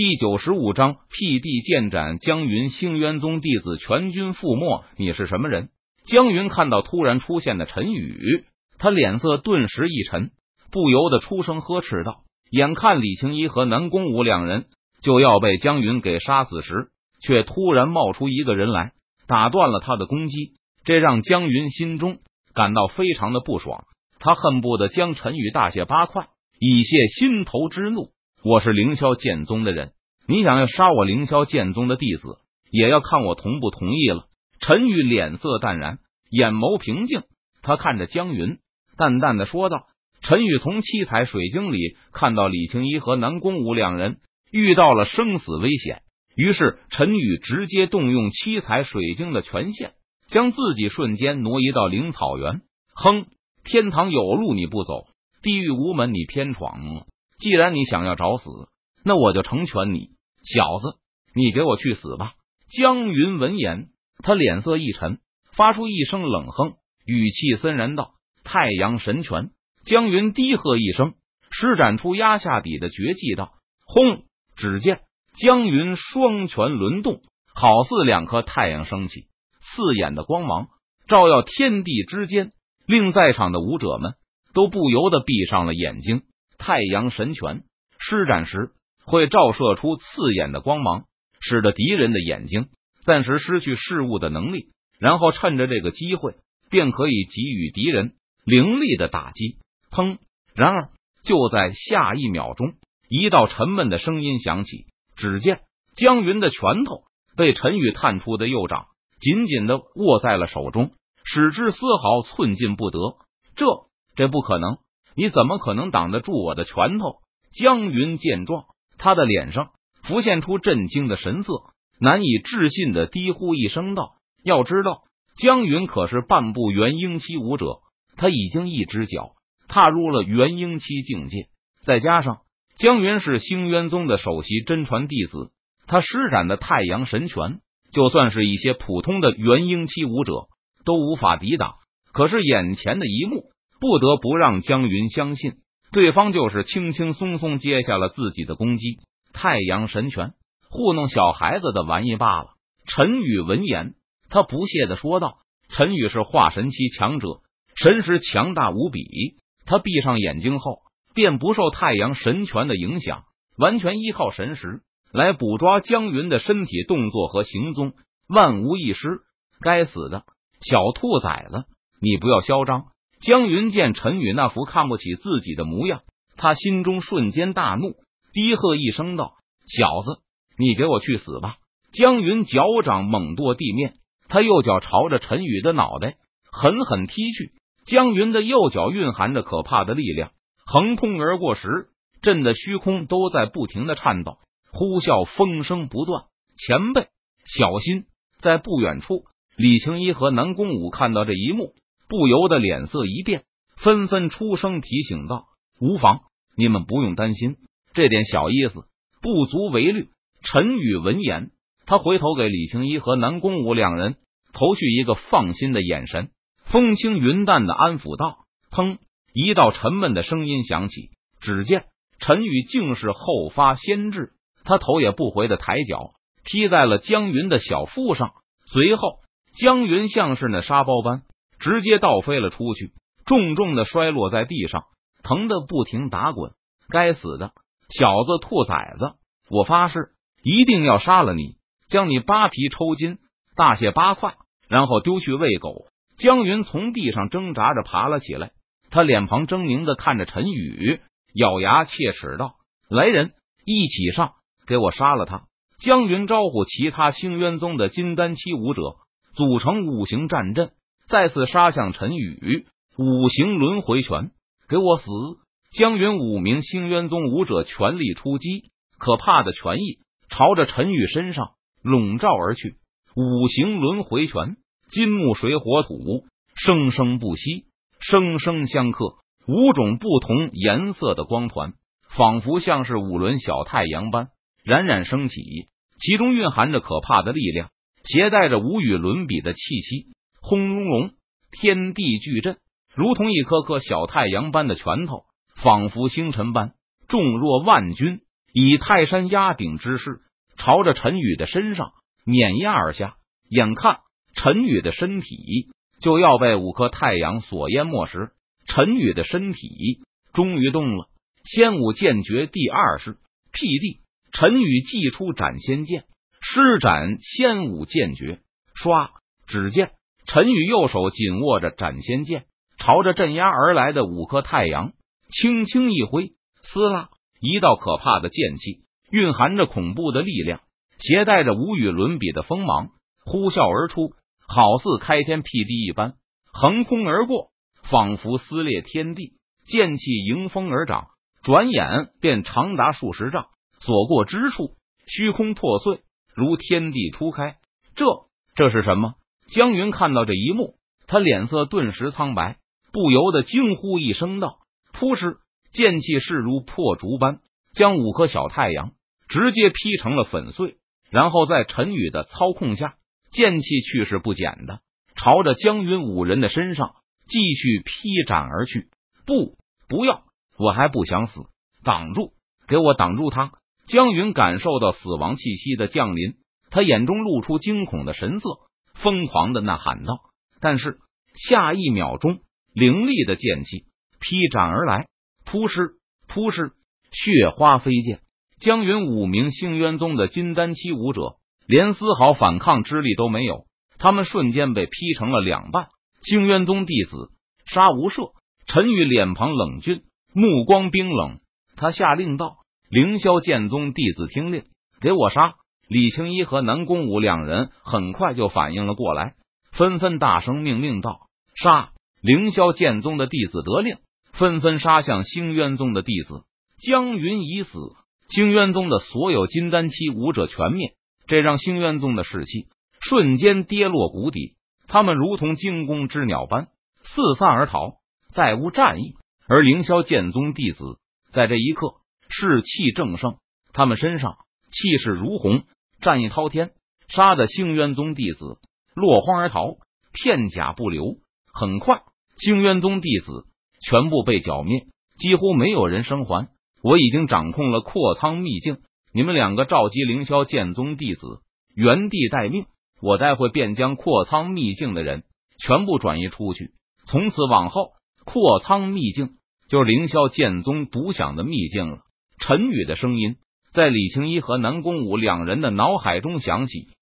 第九十五章辟地剑斩江云，星渊宗弟子全军覆没。你是什么人？江云看到突然出现的陈宇，他脸色顿时一沉，不由得出声呵斥道：“眼看李青衣和南宫武两人就要被江云给杀死时，却突然冒出一个人来，打断了他的攻击。这让江云心中感到非常的不爽，他恨不得将陈宇大卸八块，以泄心头之怒。”我是凌霄剑宗的人，你想要杀我凌霄剑宗的弟子，也要看我同不同意了。陈宇脸色淡然，眼眸平静，他看着江云，淡淡的说道：“陈宇从七彩水晶里看到李青衣和南宫武两人遇到了生死危险，于是陈宇直接动用七彩水晶的权限，将自己瞬间挪移到灵草原。哼，天堂有路你不走，地狱无门你偏闯。”既然你想要找死，那我就成全你，小子，你给我去死吧！江云闻言，他脸色一沉，发出一声冷哼，语气森然道：“太阳神拳！”江云低喝一声，施展出压下底的绝技，道：“轰！”只见江云双拳轮动，好似两颗太阳升起，刺眼的光芒照耀天地之间，令在场的武者们都不由得闭上了眼睛。太阳神拳施展时，会照射出刺眼的光芒，使得敌人的眼睛暂时失去视物的能力，然后趁着这个机会，便可以给予敌人凌厉的打击。砰！然而就在下一秒钟，一道沉闷的声音响起，只见江云的拳头被陈宇探出的右掌紧紧的握在了手中，使之丝毫寸进不得。这这不可能！你怎么可能挡得住我的拳头？江云见状，他的脸上浮现出震惊的神色，难以置信的低呼一声道：“要知道，江云可是半步元婴期武者，他已经一只脚踏入了元婴期境界。再加上江云是星渊宗的首席真传弟子，他施展的太阳神拳，就算是一些普通的元婴期武者都无法抵挡。可是眼前的一幕。”不得不让江云相信，对方就是轻轻松松接下了自己的攻击。太阳神拳，糊弄小孩子的玩意罢了。陈宇闻言，他不屑的说道：“陈宇是化神期强者，神识强大无比。他闭上眼睛后，便不受太阳神拳的影响，完全依靠神识来捕捉江云的身体动作和行踪，万无一失。该死的小兔崽子，你不要嚣张！”江云见陈宇那副看不起自己的模样，他心中瞬间大怒，低喝一声道：“小子，你给我去死吧！”江云脚掌猛跺地面，他右脚朝着陈宇的脑袋狠狠踢去。江云的右脚蕴含着可怕的力量，横空而过时，震得虚空都在不停的颤抖，呼啸风声不断。前辈，小心！在不远处，李青衣和南宫武看到这一幕。不由得脸色一变，纷纷出声提醒道：“无妨，你们不用担心，这点小意思不足为虑。”陈宇闻言，他回头给李青衣和南宫武两人投去一个放心的眼神，风轻云淡的安抚道：“砰！”一道沉闷的声音响起，只见陈宇竟是后发先至，他头也不回的抬脚踢在了江云的小腹上，随后江云像是那沙包般。直接倒飞了出去，重重的摔落在地上，疼得不停打滚。该死的小子，兔崽子！我发誓一定要杀了你，将你扒皮抽筋，大卸八块，然后丢去喂狗。江云从地上挣扎着爬了起来，他脸庞狰狞的看着陈宇，咬牙切齿道：“来人，一起上，给我杀了他！”江云招呼其他星渊宗的金丹期武者，组成五行战阵。再次杀向陈宇，五行轮回拳，给我死！江云五名星渊宗武者全力出击，可怕的拳意朝着陈宇身上笼罩而去。五行轮回拳，金木水火土，生生不息，生生相克。五种不同颜色的光团，仿佛像是五轮小太阳般冉冉升起，其中蕴含着可怕的力量，携带着无与伦比的气息。轰隆隆，天地巨震，如同一颗颗小太阳般的拳头，仿佛星辰般重若万钧，以泰山压顶之势，朝着陈宇的身上碾压而下。眼看陈宇的身体就要被五颗太阳所淹没时，陈宇的身体终于动了。仙武剑诀第二式辟地，陈宇祭出斩仙剑，施展仙武剑诀。唰！只见陈宇右手紧握着斩仙剑，朝着镇压而来的五颗太阳轻轻一挥，撕拉一道可怕的剑气，蕴含着恐怖的力量，携带着无与伦比的锋芒，呼啸而出，好似开天辟地一般，横空而过，仿佛撕裂天地。剑气迎风而长。转眼便长达数十丈，所过之处，虚空破碎，如天地初开。这这是什么？江云看到这一幕，他脸色顿时苍白，不由得惊呼一声道：“扑哧！”剑气势如破竹般，将五颗小太阳直接劈成了粉碎。然后在陈宇的操控下，剑气去势不减的朝着江云五人的身上继续劈斩而去。不，不要！我还不想死，挡住！给我挡住他！江云感受到死亡气息的降临，他眼中露出惊恐的神色，疯狂的呐喊道。但是下一秒钟，凌厉的剑气劈斩而来，突施突施，血花飞溅。江云五名星渊宗的金丹期武者，连丝毫反抗之力都没有，他们瞬间被劈成了两半。星渊宗弟子杀无赦，陈宇脸庞冷峻。目光冰冷，他下令道：“凌霄剑宗弟子听令，给我杀！”李青一和南宫武两人很快就反应了过来，纷纷大声命令道：“杀！”凌霄剑宗的弟子得令，纷纷杀向星渊宗的弟子。江云已死，星渊宗的所有金丹期武者全灭，这让星渊宗的士气瞬间跌落谷底。他们如同惊弓之鸟般四散而逃，再无战意。而凌霄剑宗弟子在这一刻士气正盛，他们身上气势如虹，战意滔天，杀的星渊宗弟子落荒而逃，片甲不留。很快，星渊宗弟子全部被剿灭，几乎没有人生还。我已经掌控了阔苍秘境，你们两个召集凌霄剑宗弟子，原地待命。我待会便将阔苍秘境的人全部转移出去，从此往后，阔苍秘境。就是凌霄剑宗独享的秘境了。陈宇的声音在李青衣和南宫武两人的脑海中响起。